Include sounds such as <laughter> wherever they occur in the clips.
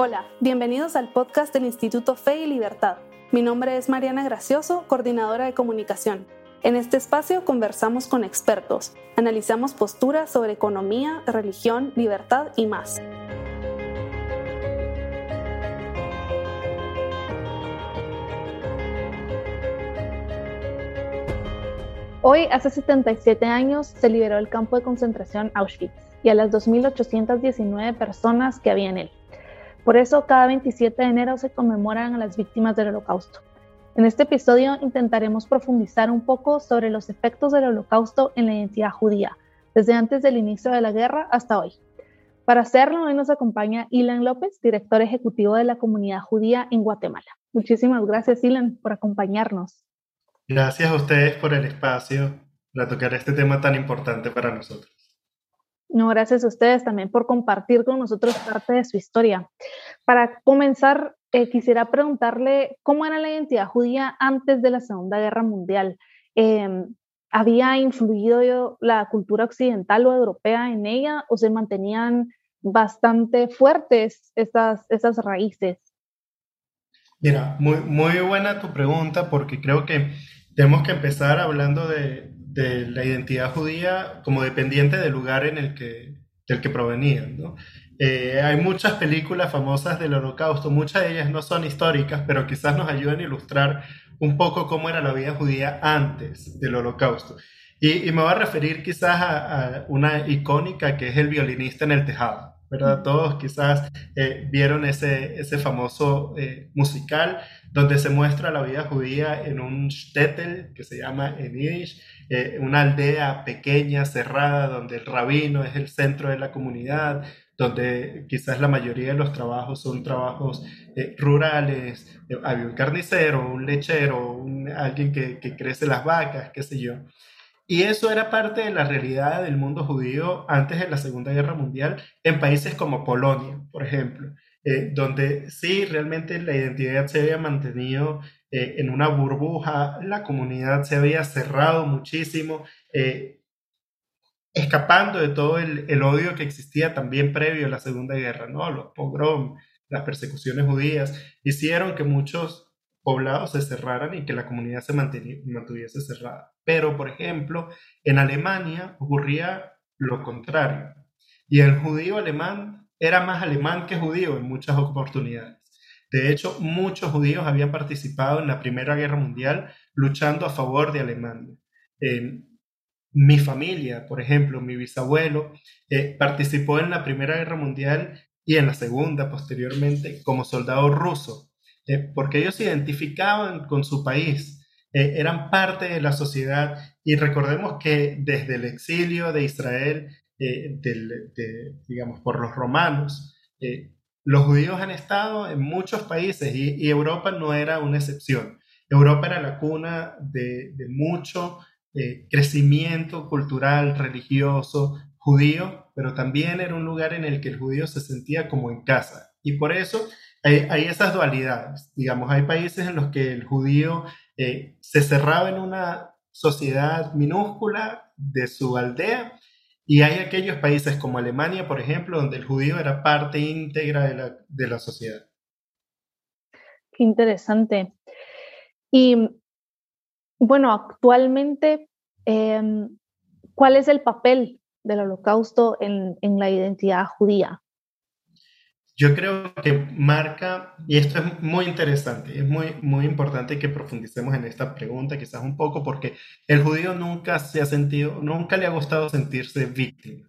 Hola, bienvenidos al podcast del Instituto Fe y Libertad. Mi nombre es Mariana Gracioso, coordinadora de comunicación. En este espacio conversamos con expertos, analizamos posturas sobre economía, religión, libertad y más. Hoy, hace 77 años, se liberó el campo de concentración Auschwitz y a las 2.819 personas que había en él. Por eso, cada 27 de enero se conmemoran a las víctimas del Holocausto. En este episodio intentaremos profundizar un poco sobre los efectos del Holocausto en la identidad judía, desde antes del inicio de la guerra hasta hoy. Para hacerlo, hoy nos acompaña Ilan López, director ejecutivo de la comunidad judía en Guatemala. Muchísimas gracias, Ilan, por acompañarnos. Gracias a ustedes por el espacio para tocar este tema tan importante para nosotros. No, gracias a ustedes también por compartir con nosotros parte de su historia. Para comenzar, eh, quisiera preguntarle cómo era la identidad judía antes de la Segunda Guerra Mundial. Em, ¿Había influido la cultura occidental o europea en ella o se mantenían bastante fuertes esas, esas raíces? Mira, muy, muy buena tu pregunta porque creo que tenemos que empezar hablando de, de la identidad judía como dependiente del lugar en el que, del que provenían. ¿no? Eh, hay muchas películas famosas del holocausto, muchas de ellas no son históricas, pero quizás nos ayuden a ilustrar un poco cómo era la vida judía antes del holocausto. Y, me voy a referir quizás a, una icónica que es el violinista en el tejado. ¿verdad? Todos quizás eh, vieron ese, ese famoso eh, musical donde se muestra la vida judía en un shtetl que se llama en Yiddish, eh, una aldea pequeña, cerrada, donde el rabino es el centro de la comunidad, donde quizás la mayoría de los trabajos son trabajos eh, rurales, eh, hay un carnicero, un lechero, alguien que, que crece las vacas, qué sé yo. Y eso era parte de la realidad del mundo judío antes de la Segunda Guerra Mundial en países como Polonia, por ejemplo, donde sí realmente la identidad se había mantenido eh, en una burbuja, la comunidad se había cerrado muchísimo, eh, escapando de todo el, odio que existía también previo a la Segunda Guerra, ¿no? Los pogroms, las persecuciones judías, hicieron que muchos poblados se cerraran y que la comunidad se mantuviese cerrada. Pero, por ejemplo, en Alemania ocurría lo contrario. Y el judío alemán era más alemán que judío en muchas oportunidades. De hecho, muchos judíos habían participado en la Primera Guerra Mundial luchando a favor de Alemania. mi familia, por ejemplo, mi bisabuelo, eh, participó en la Primera Guerra Mundial y en la Segunda posteriormente como soldado ruso, eh, porque ellos se identificaban con su país, eh, eran parte de la sociedad y recordemos que desde el exilio de Israel, digamos, por los romanos, los judíos han estado en muchos países y, Europa no era una excepción. Europa era la cuna de, mucho eh, crecimiento cultural, religioso, judío, pero también era un lugar en el que el judío se sentía como en casa. Y por eso hay, esas dualidades. Digamos, hay países en los que el judío eh, se cerraba en una sociedad minúscula de su aldea y hay aquellos países como Alemania, por ejemplo, donde el judío era parte íntegra de la, de la sociedad. Qué interesante. Y bueno, actualmente, em, ¿cuál es el papel del holocausto en, en la identidad judía? Yo creo que marca, y esto es muy interesante, es muy, muy importante que profundicemos en esta pregunta, quizás un poco, porque el judío nunca se ha sentido, nunca le ha gustado sentirse víctima.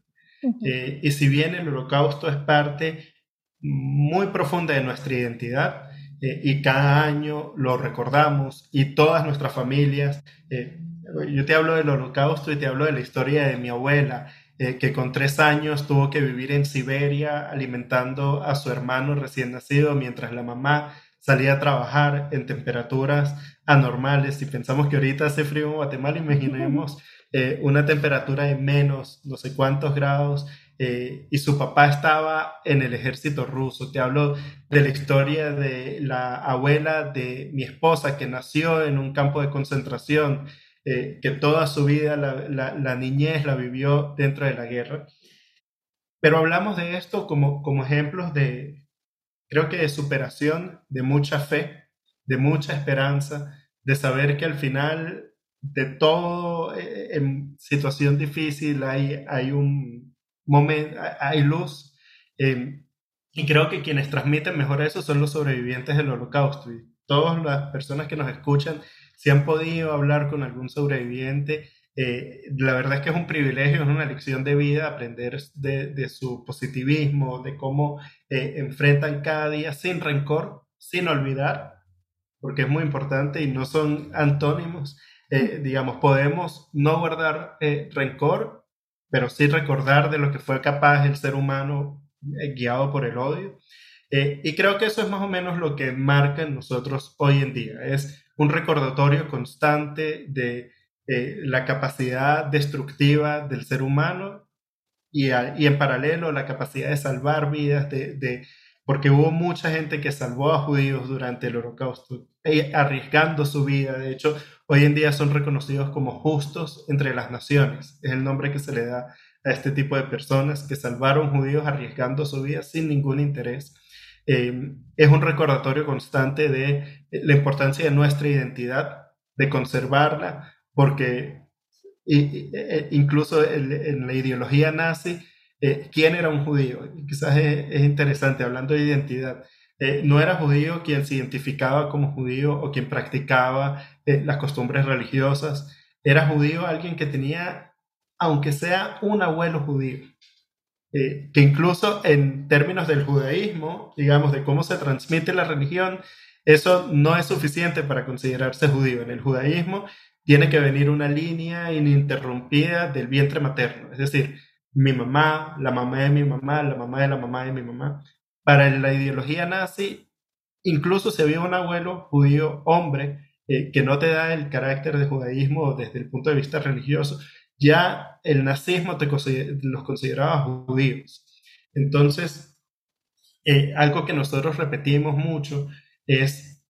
Eh, y si bien el holocausto es parte muy profunda de nuestra identidad, eh, y cada año lo recordamos, y todas nuestras familias, eh, yo te hablo del holocausto y te hablo de la historia de mi abuela, eh, que con tres años tuvo que vivir en Siberia alimentando a su hermano recién nacido mientras la mamá salía a trabajar en temperaturas anormales. Si pensamos que ahorita hace frío en Guatemala, imaginemos <laughs> eh, una temperatura de menos no sé cuántos grados. Eh, y su papá estaba en el ejército ruso. Te hablo de la historia de la abuela de mi esposa que nació en un campo de concentración eh, que toda su vida la, niñez la vivió dentro de la guerra. Pero hablamos de esto como, como ejemplos de, creo que de superación, de mucha fe, de mucha esperanza, de saber que al final de todo eh, en situación difícil hay, hay un momento, hay luz. Eh, y creo que quienes transmiten mejor eso son los sobrevivientes del holocausto. Y todas las personas que nos escuchan, si han podido hablar con algún sobreviviente, eh, la verdad es que es un privilegio, es una lección de vida aprender de, su positivismo, de cómo enfrentan cada día sin rencor, sin olvidar, porque es muy importante y no son antónimos. Eh, digamos, podemos no guardar eh, rencor, pero sí recordar de lo que fue capaz el ser humano eh, guiado por el odio. y creo que eso es más o menos lo que marca en nosotros hoy en día. Es un recordatorio constante de la capacidad destructiva del ser humano y, en paralelo la capacidad de salvar vidas, de, de porque hubo mucha gente que salvó a judíos durante el holocausto, eh, arriesgando su vida. De hecho, hoy en día son reconocidos como justos entre las naciones. Es el nombre que se le da a este tipo de personas que salvaron judíos arriesgando su vida sin ningún interés. Eh, es un recordatorio constante de la importancia de nuestra identidad, de conservarla, porque e, incluso en la ideología nazi, eh, quién era un judío. Quizás es, interesante, hablando de identidad. Eh, no era judío quien se identificaba como judío o quien practicaba eh, las costumbres religiosas. Era judío alguien que tenía, aunque sea un abuelo judío. Que incluso en términos del judaísmo, digamos, de cómo se transmite la religión, eso no es suficiente para considerarse judío. En el judaísmo tiene que venir una línea ininterrumpida del vientre materno. Es decir, mi mamá, la mamá de mi mamá, la mamá de la mamá de mi mamá. Para la ideología nazi, incluso si había un abuelo judío hombre eh, que no te da el carácter de judaísmo desde el punto de vista religioso, ya el nazismo los consideraba judíos. Entonces, eh, algo que nosotros repetimos mucho es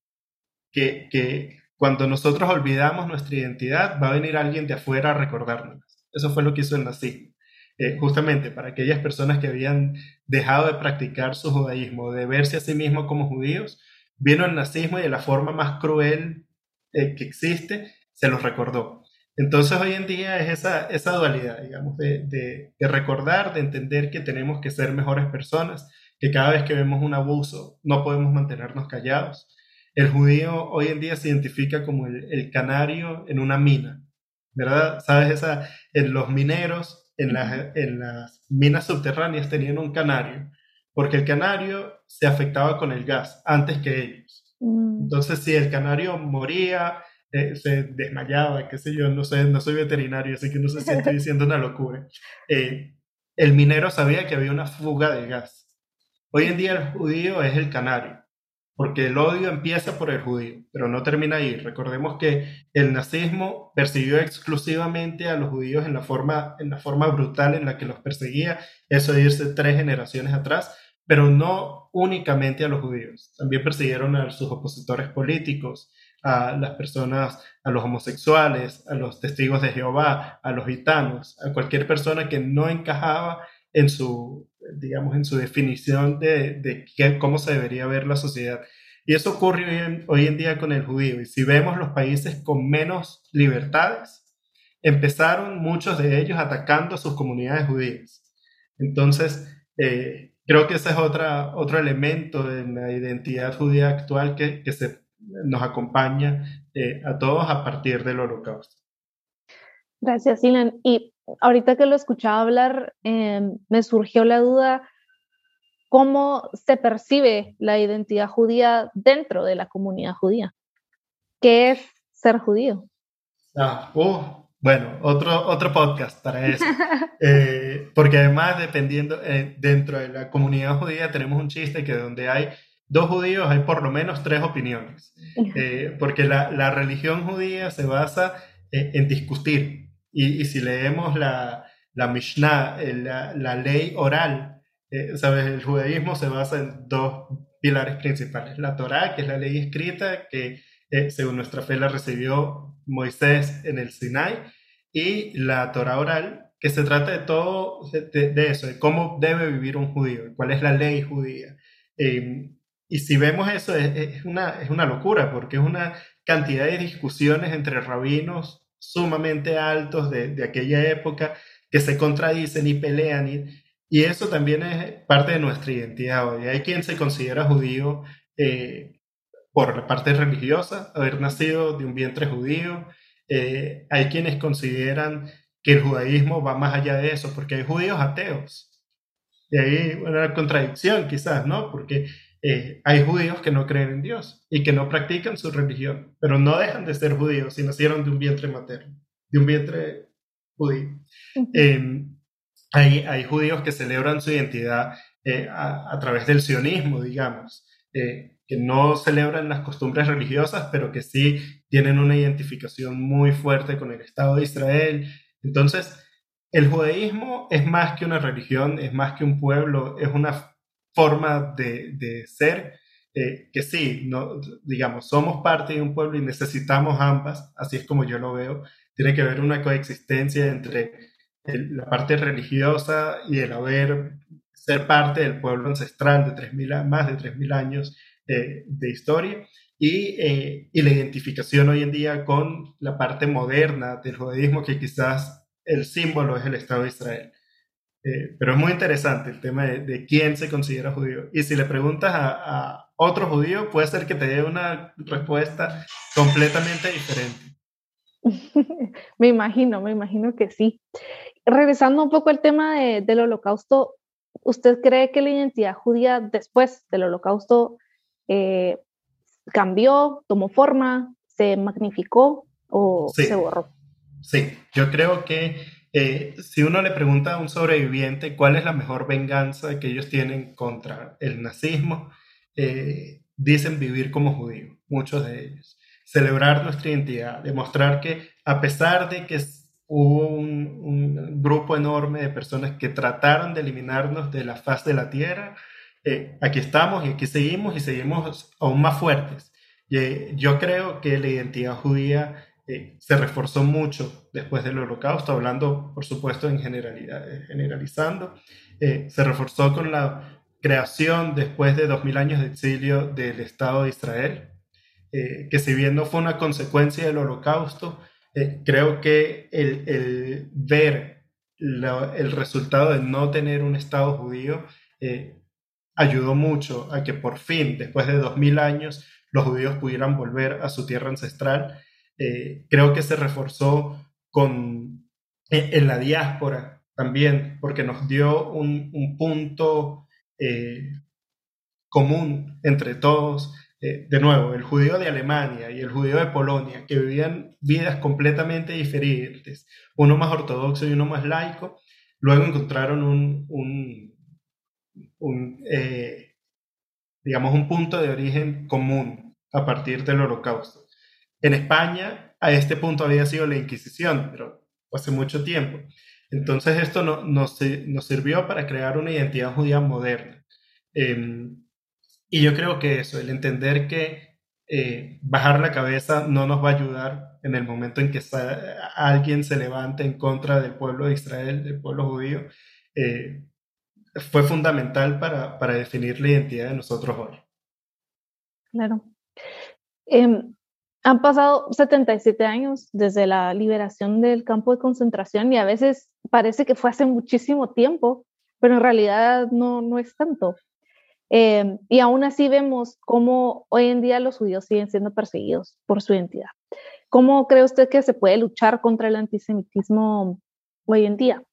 que, que cuando nosotros olvidamos nuestra identidad, va a venir alguien de afuera a recordarnos. Eso fue lo que hizo el nazismo. Eh, justamente para aquellas personas que habían dejado de practicar su judaísmo, de verse a sí mismos como judíos, vino el nazismo y de la forma más cruel eh, que existe, se los recordó. Entonces hoy en día es esa, esa dualidad, digamos, de, de, de, recordar, de entender que tenemos que ser mejores personas, que cada vez que vemos un abuso no podemos mantenernos callados. El judío hoy en día se identifica como el, el canario en una mina, ¿verdad? ¿Sabes? Esa, en los mineros en las, minas subterráneas tenían un canario, porque el canario se afectaba con el gas antes que ellos. Mm. Entonces, si el canario moría, eh, se desmayaba, qué sé yo, no sé, no soy veterinario, así que no sé si estoy <laughs> diciendo una locura. Eh, el minero sabía que había una fuga de gas. Hoy en día el judío es el canario porque el odio empieza por el judío, pero no termina ahí. Recordemos que el nazismo persiguió exclusivamente a los judíos en la forma, en la forma brutal en la que los perseguía, eso de irse tres generaciones atrás, pero no únicamente a los judíos. También persiguieron a sus opositores políticos, a las personas, a los homosexuales, a los testigos de Jehová, a los gitanos, a cualquier persona que no encajaba en su, digamos, en su definición de, cómo se debería ver la sociedad. Y eso ocurre hoy en, día con el judío. Y si vemos los países con menos libertades, empezaron muchos de ellos atacando a sus comunidades judías. Entonces, eh, creo que ese es otra, otro elemento en la identidad judía actual que, que se, nos acompaña eh, a todos a partir del holocausto. Gracias, Ilan. Y ahorita que lo escuchaba hablar, em, me surgió la duda, ¿cómo se percibe la identidad judía dentro de la comunidad judía? ¿Qué es ser judío? Ah, uh, bueno, otro, otro podcast para eso. <laughs> Eh, porque además, dependiendo, eh, dentro de la comunidad judía tenemos un chiste que donde hay dos judíos hay por lo menos tres opiniones. Eh, porque la, la, religión judía se basa en discutir. Y, si leemos la, la Mishnah, eh, la, la ley oral, eh, ¿sabes? El judaísmo se basa en dos pilares principales. La Torá, que es la ley escrita que eh, según nuestra fe la recibió Moisés en el Sinai, y la Torá oral, que se trata de todo de, eso, de cómo debe vivir un judío, cuál es la ley judía. Y si vemos eso, es, una, es una locura, porque es una cantidad de discusiones entre rabinos sumamente altos de, de aquella época que se contradicen y pelean. Y, y, eso también es parte de nuestra identidad hoy. Hay quien se considera judío eh, por la parte religiosa, haber nacido de un vientre judío. Eh, hay quienes consideran que el judaísmo va más allá de eso, porque hay judíos ateos. Y ahí una contradicción quizás, ¿no? Porque eh, hay judíos que no creen en Dios y que no practican su religión, pero no dejan de ser judíos si nacieron de un vientre materno, de un vientre judío. Em, hay, hay, judíos que celebran su identidad eh, a, través del sionismo, digamos, eh, que no celebran las costumbres religiosas, pero que sí tienen una identificación muy fuerte con el Estado de Israel. Entonces, el judaísmo es más que una religión, es más que un pueblo, es una forma de, ser, eh, que sí, no, digamos, somos parte de un pueblo y necesitamos ambas, así es como yo lo veo, tiene que haber una coexistencia entre la parte religiosa y el haber, ser parte del pueblo ancestral de 3000, más de 3.000 años eh, de historia. Y, eh, y, la identificación hoy en día con la parte moderna del judaísmo, que quizás el símbolo es el Estado de Israel. Eh, pero es muy interesante el tema de, quién se considera judío. Y si le preguntas a, otro judío, puede ser que te dé una respuesta completamente diferente. <laughs> me imagino, me imagino que sí. Regresando un poco al tema del holocausto, ¿usted cree que la identidad judía después del holocausto eh, cambió, tomó forma, se magnificó o se borró? Sí, yo creo que eh, si uno le pregunta a un sobreviviente cuál es la mejor venganza que ellos tienen contra el nazismo, eh, dicen vivir como judíos, muchos de ellos. Celebrar nuestra identidad, demostrar que a pesar de que hubo un, grupo enorme de personas que trataron de eliminarnos de la faz de la tierra, eh, aquí estamos y aquí seguimos y seguimos aún más fuertes. yo creo que la identidad judía eh, se reforzó mucho después del holocausto, hablando por supuesto en generalidad, eh, generalizando, eh, se reforzó con la creación después de 2000 años de exilio del Estado de Israel, que si bien no fue una consecuencia del holocausto, creo que el, el ver el resultado de no tener un Estado judío ayudó mucho a que por fin, después de 2000 años, los judíos pudieran volver a su tierra ancestral eh, creo que se reforzó con, en, la diáspora también, porque nos dio un, punto eh, común entre todos. Eh, de nuevo, el judío de Alemania y el judío de Polonia, que vivían vidas completamente diferentes, uno más ortodoxo y uno más laico, luego encontraron un, un, digamos, un punto de origen común a partir del holocausto. En España, a este punto había sido la Inquisición, pero hace mucho tiempo. Entonces esto no, nos, sirvió para crear una identidad judía moderna. Em, y yo creo que eso, el entender que eh, bajar la cabeza no nos va a ayudar en el momento en que alguien se levante en contra del pueblo de Israel, del pueblo judío, eh, fue fundamental para, para, definir la identidad de nosotros hoy. Claro. Em, han pasado 77 años desde la liberación del campo de concentración y a veces parece que fue hace muchísimo tiempo, pero en realidad no, no es tanto. Eh, y aún así vemos cómo hoy en día los judíos siguen siendo perseguidos por su identidad. ¿Cómo cree usted que se puede luchar contra el antisemitismo hoy en día?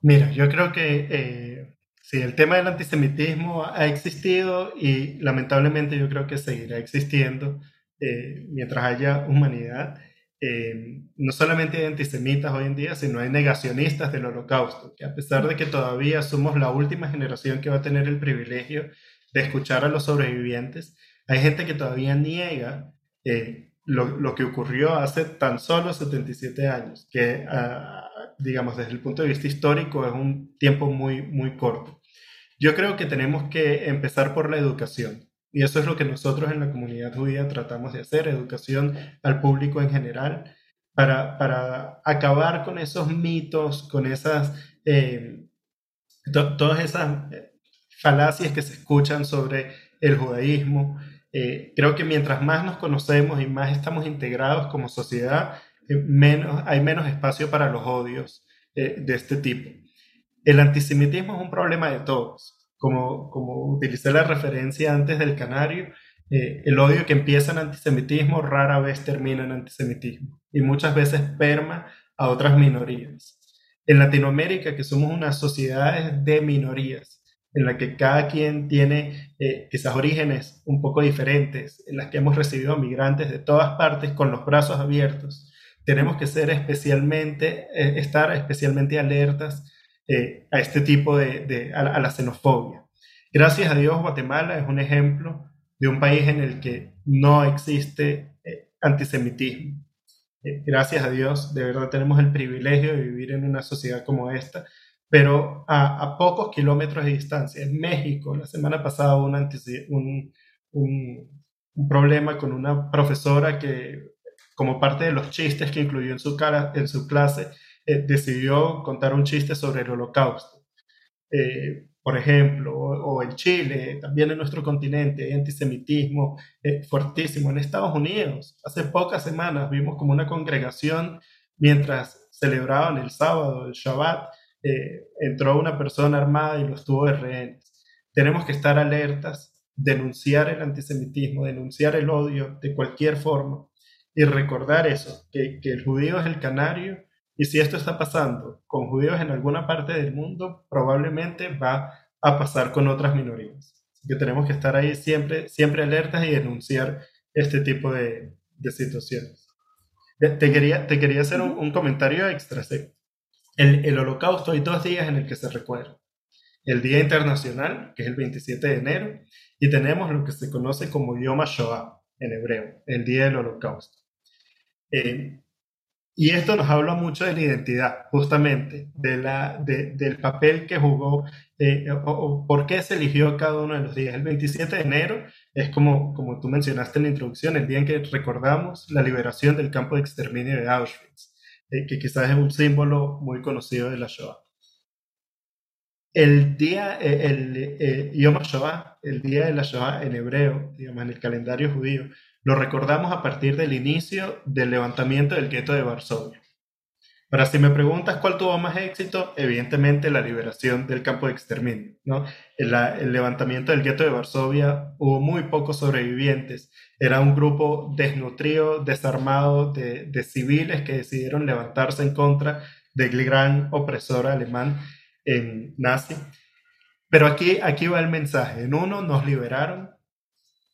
Mira, yo creo que eh, Sí, el tema del antisemitismo ha existido y lamentablemente yo creo que seguirá existiendo eh, mientras haya humanidad. Eh, no solamente hay antisemitas hoy en día, sino hay negacionistas del holocausto, que a pesar de que todavía somos la última generación que va a tener el privilegio de escuchar a los sobrevivientes, hay gente que todavía niega eh, lo, lo, que ocurrió hace tan solo 77 años, que ah, digamos desde el punto de vista histórico es un tiempo muy, muy corto. Yo creo que tenemos que empezar por la educación. Y eso es lo que nosotros en la comunidad judía tratamos de hacer, educación al público en general, para, para acabar con esos mitos, con esas, eh, todas esas eh, falacias que se escuchan sobre el judaísmo. Eh, creo que mientras más nos conocemos y más estamos integrados como sociedad, menos, hay menos espacio para los odios de este tipo. El antisemitismo es un problema de todos. Como, como utilicé la referencia antes del canario, el odio que empieza en antisemitismo rara vez termina en antisemitismo y muchas veces perma a otras minorías. En Latinoamérica, que somos una sociedad de minorías, en la que cada quien tiene eh, quizás orígenes un poco diferentes, en las que hemos recibido migrantes de todas partes con los brazos abiertos, tenemos que ser especialmente, eh, estar especialmente alertas eh, a este tipo de, a, la xenofobia. Gracias a Dios, Guatemala es un ejemplo de un país en el que no existe antisemitismo. gracias a Dios, de verdad tenemos el privilegio de vivir en una sociedad como esta, pero a, pocos kilómetros de distancia. En México, la semana pasada hubo un, un, problema con una profesora que, como parte de los chistes que incluyó en su, cara, en su clase, eh, decidió contar un chiste sobre el holocausto. Eh, por ejemplo, o, en Chile, también en nuestro continente, antisemitismo eh, fuertísimo. En Estados Unidos, hace pocas semanas vimos como una congregación, mientras celebraban el sábado, el Shabbat, eh, entró una persona armada y los tuvo de rehenes. Tenemos que estar alertas, denunciar el antisemitismo, denunciar el odio de cualquier forma y recordar eso, que, el judío es el canario y si esto está pasando con judíos en alguna parte del mundo, probablemente va a pasar con otras minorías. Así que tenemos que estar ahí siempre, siempre alertas y denunciar este tipo de, situaciones. Te quería, te quería hacer un, un comentario extra. El, el, holocausto hay dos días en el que se recuerda. El Día Internacional, que es el 27 de enero, y tenemos lo que se conoce como Yom HaShoah en hebreo, el Día del Holocausto. Eh, y esto nos habla mucho de la identidad, justamente, de la, del papel que jugó eh, o, por qué se eligió cada uno de los días. El 27 de enero es como, como tú mencionaste en la introducción, el día en que recordamos la liberación del campo de exterminio de Auschwitz. Eh, que quizás es un símbolo muy conocido de la Shoah. El día, eh, el, eh, Yom HaShoah, el día de la Shoah en hebreo, digamos en el calendario judío, lo recordamos a partir del inicio del levantamiento del gueto de Varsovia. Ahora, si me preguntas cuál tuvo más éxito, evidentemente la liberación del campo de exterminio. ¿no? El, levantamiento del gueto de Varsovia hubo muy pocos sobrevivientes. Era un grupo desnutrido, desarmado de, de civiles que decidieron levantarse en contra del gran opresor alemán en nazi. Pero aquí, aquí va el mensaje. En uno nos liberaron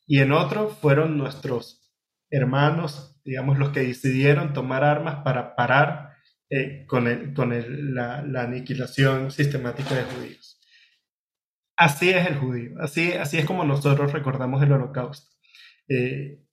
y en otro fueron nuestros hermanos, digamos, los que decidieron tomar armas para parar eh, con, con la, aniquilación sistemática de judíos. Así es el judío, así, así es como nosotros recordamos el holocausto. Eh,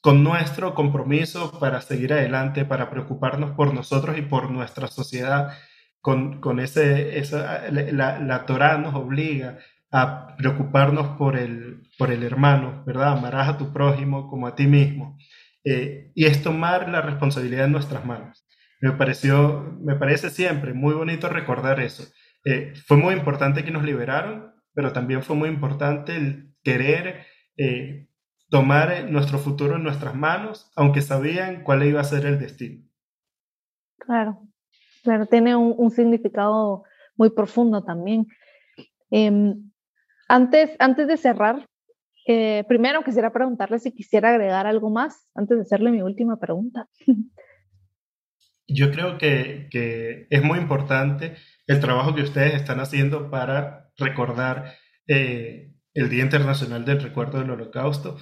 con nuestro compromiso para seguir adelante, para preocuparnos por nosotros y por nuestra sociedad, con, con ese, esa, la, la Torah nos obliga a preocuparnos por el, por el hermano, ¿verdad? Amarás a tu prójimo como a ti mismo. Eh, y es tomar la responsabilidad en nuestras manos me pareció, me parece siempre muy bonito recordar eso. Eh, fue muy importante que nos liberaron, pero también fue muy importante el querer eh, tomar nuestro futuro en nuestras manos, aunque sabían cuál iba a ser el destino. Claro, claro, tiene un, significado muy profundo también. Em, antes, antes de cerrar, eh, primero quisiera preguntarle si quisiera agregar algo más antes de hacerle mi última pregunta. <laughs> yo creo que, es muy importante el trabajo que ustedes están haciendo para recordar eh, el Día Internacional del Recuerdo del Holocausto.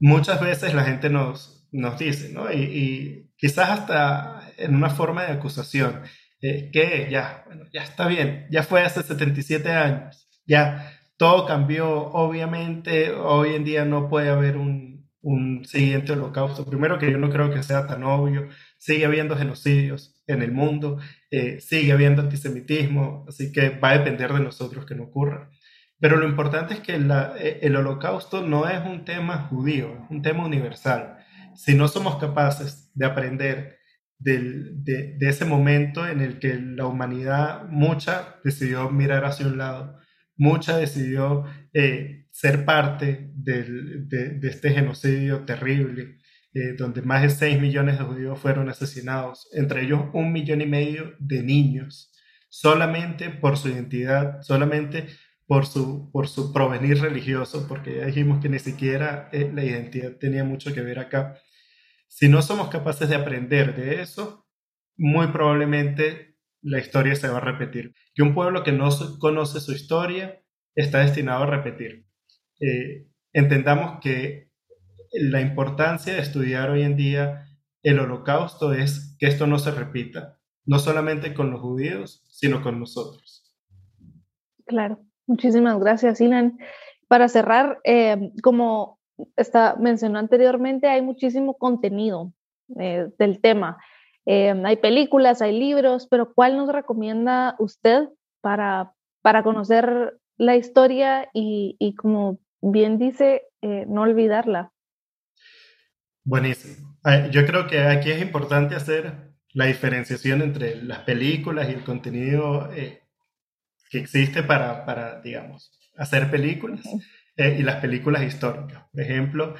Muchas veces la gente nos, nos dice, ¿no? Y, quizás hasta en una forma de acusación, eh, que ya, bueno, ya está bien, ya fue hace 77 años, ya todo cambió, obviamente hoy en día no puede haber un, un siguiente holocausto. Primero que yo no creo que sea tan obvio, sigue habiendo genocidios en el mundo, eh, sigue habiendo antisemitismo, así que va a depender de nosotros que no ocurra. Pero lo importante es que eh, el holocausto no es un tema judío, es un tema universal. Si no somos capaces de aprender de, de, ese momento en el que la humanidad mucha decidió mirar hacia un lado mucha decidió eh, ser parte de, este genocidio terrible, eh, donde más de 6 millones de judíos fueron asesinados, entre ellos un millón y medio de niños, solamente por su identidad, solamente por su, por su provenir religioso, porque ya dijimos que ni siquiera eh, la identidad tenía mucho que ver acá. Si no somos capaces de aprender de eso, muy probablemente la historia se va a repetir. Que un pueblo que no conoce su historia está destinado a repetir. Eh, entendamos que la importancia de estudiar hoy en día el holocausto es que esto no se repita, no solamente con los judíos, sino con nosotros. Claro, muchísimas gracias, Ilan. Para cerrar, eh, como está, mencionó anteriormente, hay muchísimo contenido eh, del tema. Hay películas, hay libros, pero ¿cuál nos recomienda usted para, para conocer la historia y, como bien dice, eh, no olvidarla. Buenísimo. Ah, yo creo que aquí es importante hacer la diferenciación entre las películas y el contenido eh, que existe para, para, digamos, hacer películas eh, y las películas históricas. Por ejemplo,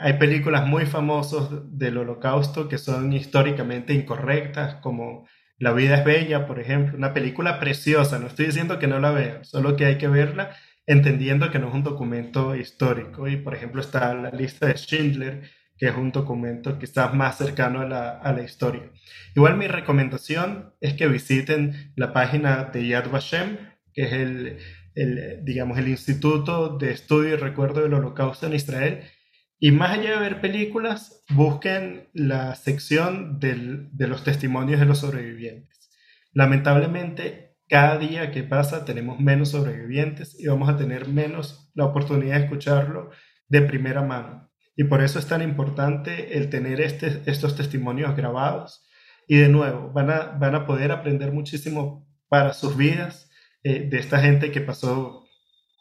hay películas muy famosas del holocausto que son históricamente incorrectas, como la vida es bella, por ejemplo, una película preciosa, no estoy diciendo que no la vean, solo que hay que verla entendiendo que no es un documento histórico. Y por ejemplo está la lista de Schindler, que es un documento quizás más cercano a la, historia. Igual mi recomendación es que visiten la página de Yad Vashem, que es el, el, digamos, el Instituto de Estudio y Recuerdo del Holocausto en Israel, y más allá de ver películas, busquen la sección de los testimonios de los sobrevivientes. Lamentablemente, cada día que pasa tenemos menos sobrevivientes y vamos a tener menos la oportunidad de escucharlo de primera mano. Y por eso es tan importante el tener este, estos testimonios grabados. Y de nuevo, van a, van a poder aprender muchísimo para sus vidas eh, de esta gente que pasó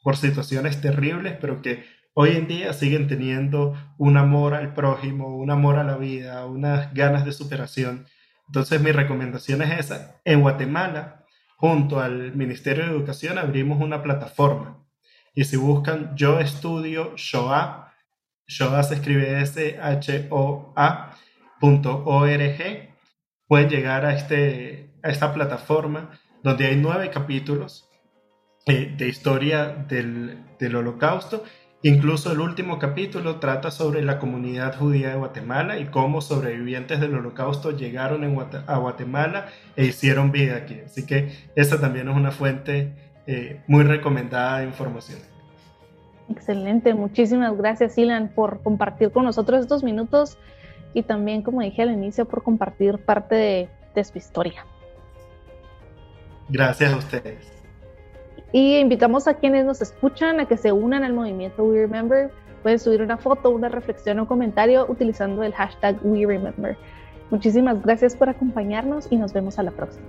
por situaciones terribles, pero que hoy en día siguen teniendo un amor al prójimo, un amor a la vida, unas ganas de superación. Entonces mi recomendación es esa. En Guatemala, junto al Ministerio de Educación, abrimos una plataforma. Y si buscan Yo Estudio Shoah, Shoah se escribe S-H-O-A.org, pueden llegar a, este, a esta plataforma donde hay nueve capítulos eh, de historia del, del holocausto Incluso el último capítulo trata sobre la comunidad judía de Guatemala y cómo sobrevivientes del holocausto llegaron a Guatemala e hicieron vida aquí. Así que esa también es una fuente eh, muy recomendada de información. Excelente, muchísimas gracias Ilan por compartir con nosotros estos minutos y también, como dije al inicio, por compartir parte de, de su historia. Gracias a ustedes. Y invitamos a quienes nos escuchan a que se unan al movimiento We Remember. Pueden subir una foto, una reflexión o comentario utilizando el hashtag We Remember. Muchísimas gracias por acompañarnos y nos vemos a la próxima.